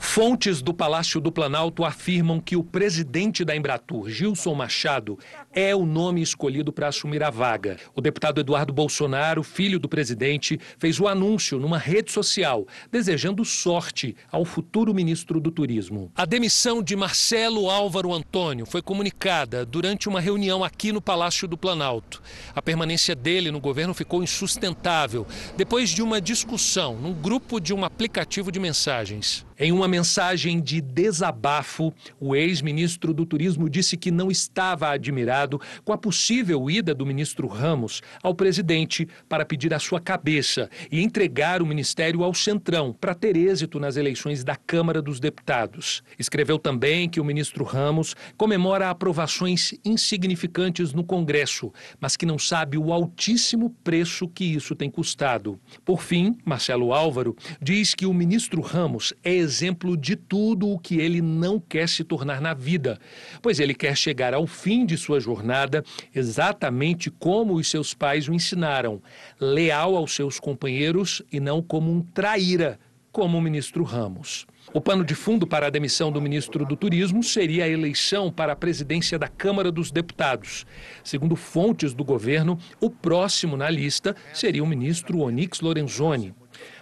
Fontes do Palácio do Planalto afirmam que o presidente da Embratur, Gilson Machado, é o nome escolhido para assumir a vaga. O deputado Eduardo Bolsonaro, filho do presidente, fez o anúncio numa rede social, desejando sorte ao futuro ministro do Turismo. A demissão de Marcelo Álvaro Antônio foi comunicada durante uma reunião aqui no Palácio do Planalto. A permanência dele no governo ficou insustentável depois de uma discussão num grupo de um aplicativo de mensagens. Em uma mensagem de desabafo, o ex-ministro do Turismo disse que não estava admirado com a possível ida do ministro Ramos ao presidente para pedir a sua cabeça e entregar o ministério ao Centrão para ter êxito nas eleições da Câmara dos Deputados. Escreveu também que o ministro Ramos comemora aprovações insignificantes no Congresso, mas que não sabe o altíssimo preço que isso tem custado. Por fim, Marcelo Álvaro diz que o ministro Ramos é exemplo de tudo o que ele não quer se tornar na vida, pois ele quer chegar ao fim de sua jornada exatamente como os seus pais o ensinaram, leal aos seus companheiros e não como um traíra, como o ministro Ramos. O pano de fundo para a demissão do ministro do Turismo seria a eleição para a presidência da Câmara dos Deputados. Segundo fontes do governo, o próximo na lista seria o ministro Onyx Lorenzoni.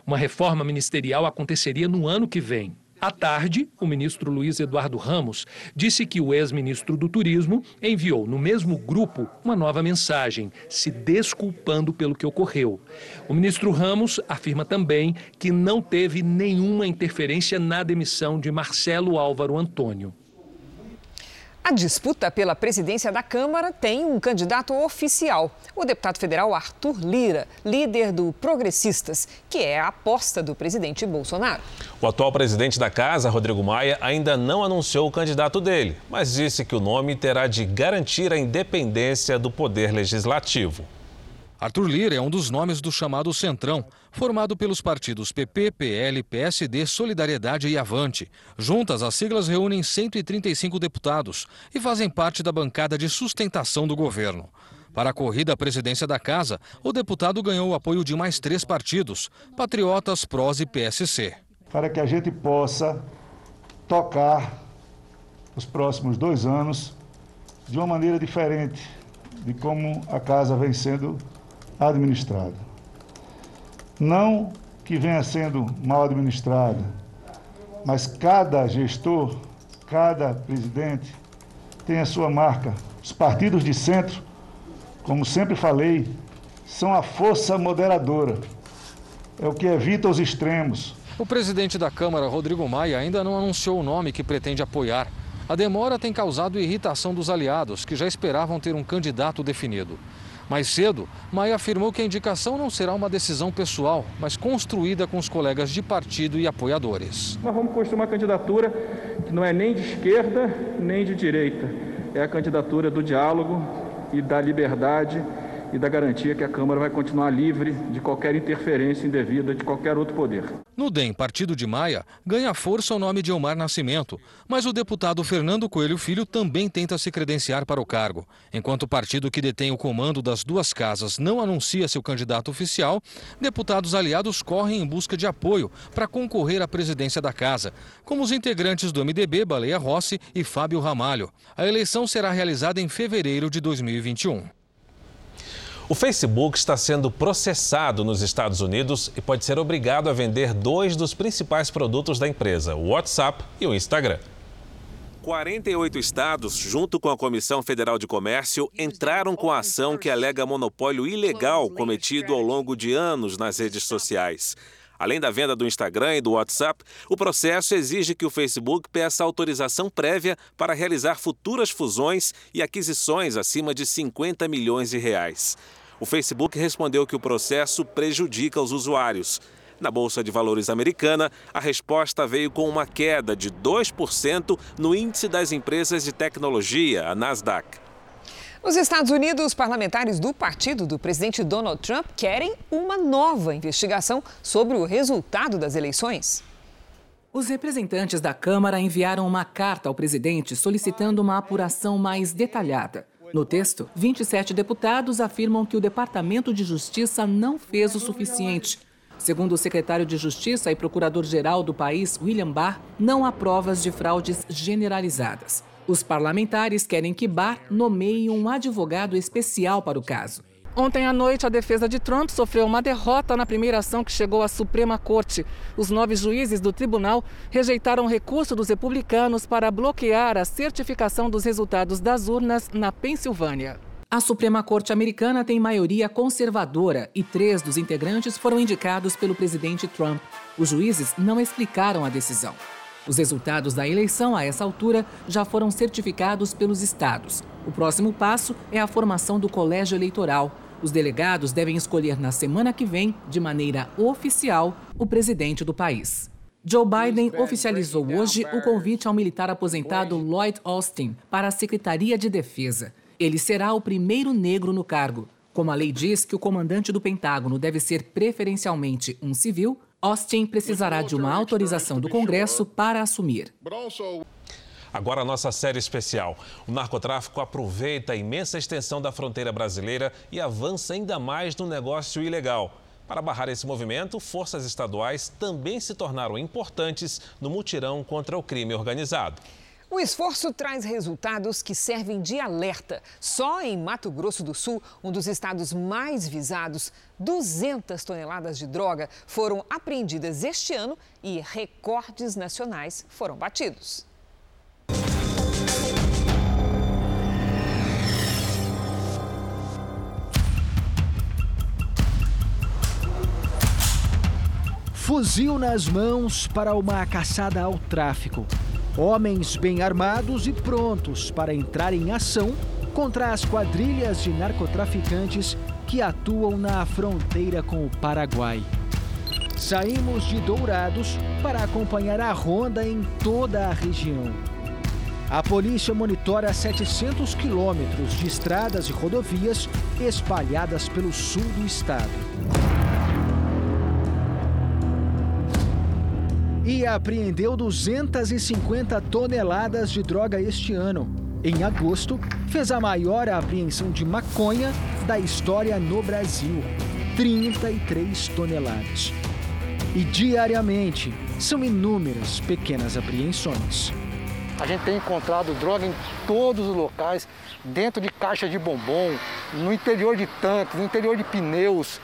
Uma reforma ministerial aconteceria no ano que vem. À tarde, o ministro Luiz Eduardo Ramos disse que o ex-ministro do Turismo enviou no mesmo grupo uma nova mensagem, se desculpando pelo que ocorreu. O ministro Ramos afirma também que não teve nenhuma interferência na demissão de Marcelo Álvaro Antônio. A disputa pela presidência da Câmara tem um candidato oficial, o deputado federal Arthur Lira, líder do Progressistas, que é a aposta do presidente Bolsonaro. O atual presidente da Casa, Rodrigo Maia, ainda não anunciou o candidato dele, mas disse que o nome terá de garantir a independência do poder legislativo. Arthur Lira é um dos nomes do chamado Centrão, formado pelos partidos PP, PL, PSD, Solidariedade e Avante. Juntas, as siglas reúnem 135 deputados e fazem parte da bancada de sustentação do governo. Para a corrida à presidência da casa, o deputado ganhou o apoio de mais três partidos: Patriotas, PROS e PSC. Para que a gente possa tocar os próximos dois anos de uma maneira diferente de como a casa vem sendo administrada. Não que venha sendo mal administrada, mas cada gestor, cada presidente tem a sua marca. Os partidos de centro, como sempre falei, são a força moderadora. É o que evita os extremos. O presidente da Câmara, Rodrigo Maia, ainda não anunciou o nome que pretende apoiar. A demora tem causado irritação dos aliados, que já esperavam ter um candidato definido. Mais cedo, Maia afirmou que a indicação não será uma decisão pessoal, mas construída com os colegas de partido e apoiadores. Nós vamos construir uma candidatura que não é nem de esquerda nem de direita. É a candidatura do diálogo e da liberdade e da garantia que a Câmara vai continuar livre de qualquer interferência indevida de qualquer outro poder. No DEM, partido de Maia, ganha força o nome de Elmar Nascimento, mas o deputado Fernando Coelho Filho também tenta se credenciar para o cargo. Enquanto o partido que detém o comando das duas casas não anuncia seu candidato oficial, deputados aliados correm em busca de apoio para concorrer à presidência da casa, como os integrantes do MDB, Baleia Rossi e Fábio Ramalho. A eleição será realizada em fevereiro de 2021. O Facebook está sendo processado nos Estados Unidos e pode ser obrigado a vender dois dos principais produtos da empresa, o WhatsApp e o Instagram. 48 estados, junto com a Comissão Federal de Comércio, entraram com a ação que alega monopólio ilegal cometido ao longo de anos nas redes sociais. Além da venda do Instagram e do WhatsApp, o processo exige que o Facebook peça autorização prévia para realizar futuras fusões e aquisições acima de 50 milhões de reais. O Facebook respondeu que o processo prejudica os usuários. Na Bolsa de Valores americana, a resposta veio com uma queda de 2% no índice das empresas de tecnologia, a Nasdaq. Nos Estados Unidos, parlamentares do partido do presidente Donald Trump querem uma nova investigação sobre o resultado das eleições. Os representantes da Câmara enviaram uma carta ao presidente solicitando uma apuração mais detalhada. No texto, 27 deputados afirmam que o Departamento de Justiça não fez o suficiente. Segundo o secretário de Justiça e procurador-geral do país, William Barr, não há provas de fraudes generalizadas. Os parlamentares querem que Barr nomeie um advogado especial para o caso. Ontem à noite, a defesa de Trump sofreu uma derrota na primeira ação que chegou à Suprema Corte. Os nove juízes do tribunal rejeitaram o recurso dos republicanos para bloquear a certificação dos resultados das urnas na Pensilvânia. A Suprema Corte Americana tem maioria conservadora e três dos integrantes foram indicados pelo presidente Trump. Os juízes não explicaram a decisão. Os resultados da eleição, a essa altura, já foram certificados pelos estados. O próximo passo é a formação do colégio eleitoral. Os delegados devem escolher na semana que vem, de maneira oficial, o presidente do país. Joe Biden oficializou hoje o convite ao militar aposentado Lloyd Austin para a Secretaria de Defesa. Ele será o primeiro negro no cargo. Como a lei diz que o comandante do Pentágono deve ser preferencialmente um civil, Austin precisará de uma autorização do Congresso para assumir. Agora a nossa série especial. O narcotráfico aproveita a imensa extensão da fronteira brasileira e avança ainda mais no negócio ilegal. Para barrar esse movimento, forças estaduais também se tornaram importantes no mutirão contra o crime organizado. O esforço traz resultados que servem de alerta. Só em Mato Grosso do Sul, um dos estados mais visados, 200 toneladas de droga foram apreendidas este ano e recordes nacionais foram batidos. Fuzil nas mãos para uma caçada ao tráfico. Homens bem armados e prontos para entrar em ação contra as quadrilhas de narcotraficantes que atuam na fronteira com o Paraguai. Saímos de Dourados para acompanhar a ronda em toda a região. A polícia monitora 700 quilômetros de estradas e rodovias espalhadas pelo sul do estado. E apreendeu 250 toneladas de droga este ano. Em agosto, fez a maior apreensão de maconha da história no Brasil 33 toneladas. E diariamente são inúmeras pequenas apreensões. A gente tem encontrado droga em todos os locais, dentro de caixa de bombom, no interior de tanques, no interior de pneus,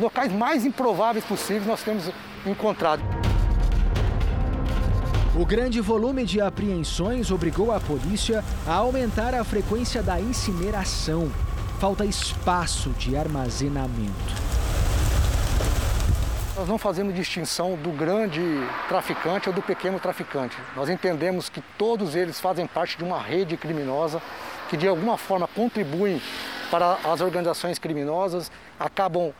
locais mais improváveis possíveis nós temos encontrado. O grande volume de apreensões obrigou a polícia a aumentar a frequência da incineração. Falta espaço de armazenamento. Nós não fazemos distinção do grande traficante ou do pequeno traficante. Nós entendemos que todos eles fazem parte de uma rede criminosa que de alguma forma contribuem para as organizações criminosas, acabam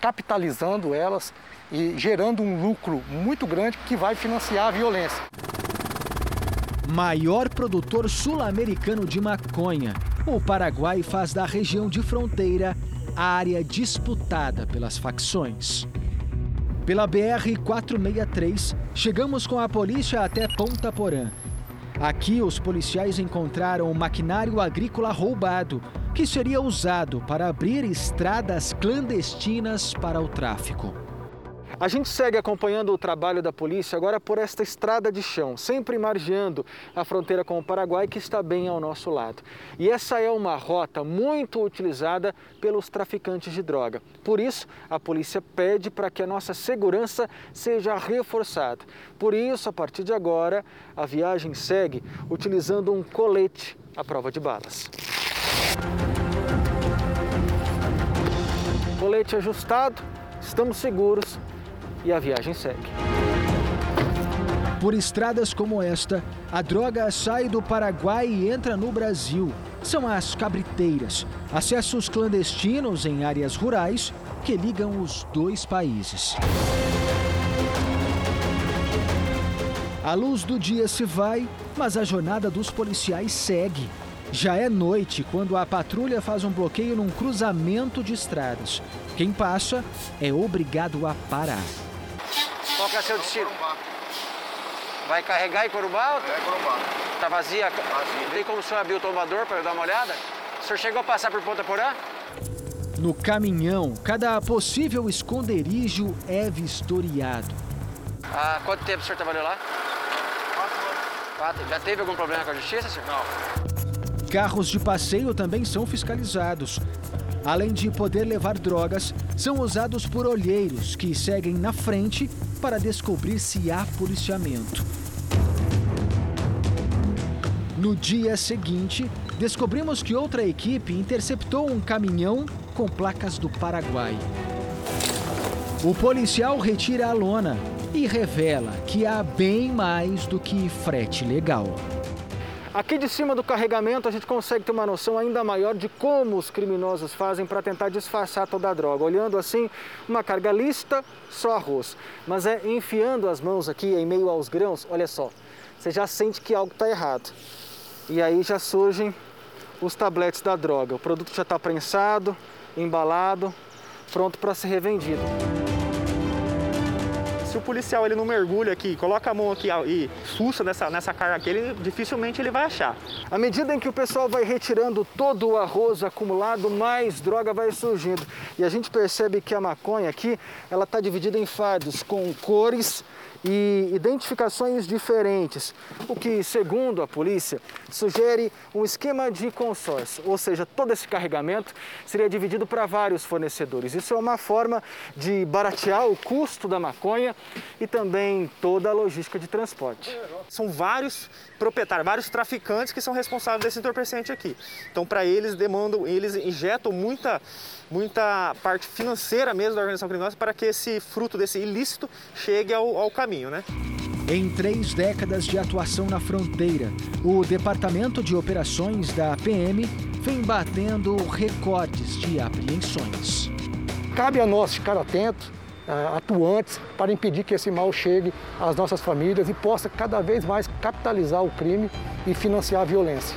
capitalizando elas e gerando um lucro muito grande que vai financiar a violência. Maior produtor sul-americano de maconha, o Paraguai faz da região de fronteira a área disputada pelas facções. Pela BR-463, chegamos com a polícia até Ponta Porã. Aqui, os policiais encontraram um maquinário agrícola roubado, que seria usado para abrir estradas clandestinas para o tráfico. A gente segue acompanhando o trabalho da polícia agora por esta estrada de chão, sempre margeando a fronteira com o Paraguai, que está bem ao nosso lado. E essa é uma rota muito utilizada pelos traficantes de droga. Por isso, a polícia pede para que a nossa segurança seja reforçada. Por isso, a partir de agora, a viagem segue utilizando um colete à prova de balas. Colete ajustado, estamos seguros e a viagem segue. Por estradas como esta, a droga sai do Paraguai e entra no Brasil. São as cabriteiras, acessos clandestinos em áreas rurais que ligam os dois países. A luz do dia se vai, mas a jornada dos policiais segue. Já é noite quando a patrulha faz um bloqueio num cruzamento de estradas. Quem passa é obrigado a parar. Qual que é seu destino? Corumbá. Vai carregar em Corumbá? É, Corumbá. Tá vazia? Vazia. Tem como o senhor abrir o tombador para eu dar uma olhada? O senhor chegou a passar por Ponta Porã? No caminhão, cada possível esconderijo é vistoriado. Há quanto tempo o senhor trabalhou lá? Quatro. Já teve algum problema com a justiça, senhor? Não. Carros de passeio também são fiscalizados. Além de poder levar drogas, são usados por olheiros que seguem na frente para descobrir se há policiamento. No dia seguinte, descobrimos que outra equipe interceptou um caminhão com placas do Paraguai. O policial retira a lona e revela que há bem mais do que frete legal. Aqui de cima do carregamento a gente consegue ter uma noção ainda maior de como os criminosos fazem para tentar disfarçar toda a droga. Olhando assim, uma carga lista, só arroz. Mas é enfiando as mãos aqui em meio aos grãos, olha só, você já sente que algo está errado. E aí já surgem os tabletes da droga. O produto já está prensado, embalado, pronto para ser revendido. Se o policial ele não mergulha aqui, coloca a mão aqui e sussa nessa, nessa carga aqui, ele, dificilmente ele vai achar. À medida em que o pessoal vai retirando todo o arroz acumulado, mais droga vai surgindo. E a gente percebe que a maconha aqui, ela está dividida em fardos com cores e identificações diferentes, o que, segundo a polícia, sugere um esquema de consórcio, ou seja, todo esse carregamento seria dividido para vários fornecedores. Isso é uma forma de baratear o custo da maconha e também toda a logística de transporte. São vários proprietários, vários traficantes que são responsáveis desse entorpecente aqui. Então, para eles demandam, eles injetam muita muita parte financeira mesmo da organização criminosa para que esse fruto desse ilícito chegue ao, ao caminho, né? Em três décadas de atuação na fronteira, o Departamento de Operações da PM vem batendo recordes de apreensões. Cabe a nós ficar atentos, uh, atuantes, para impedir que esse mal chegue às nossas famílias e possa cada vez mais capitalizar o crime e financiar a violência.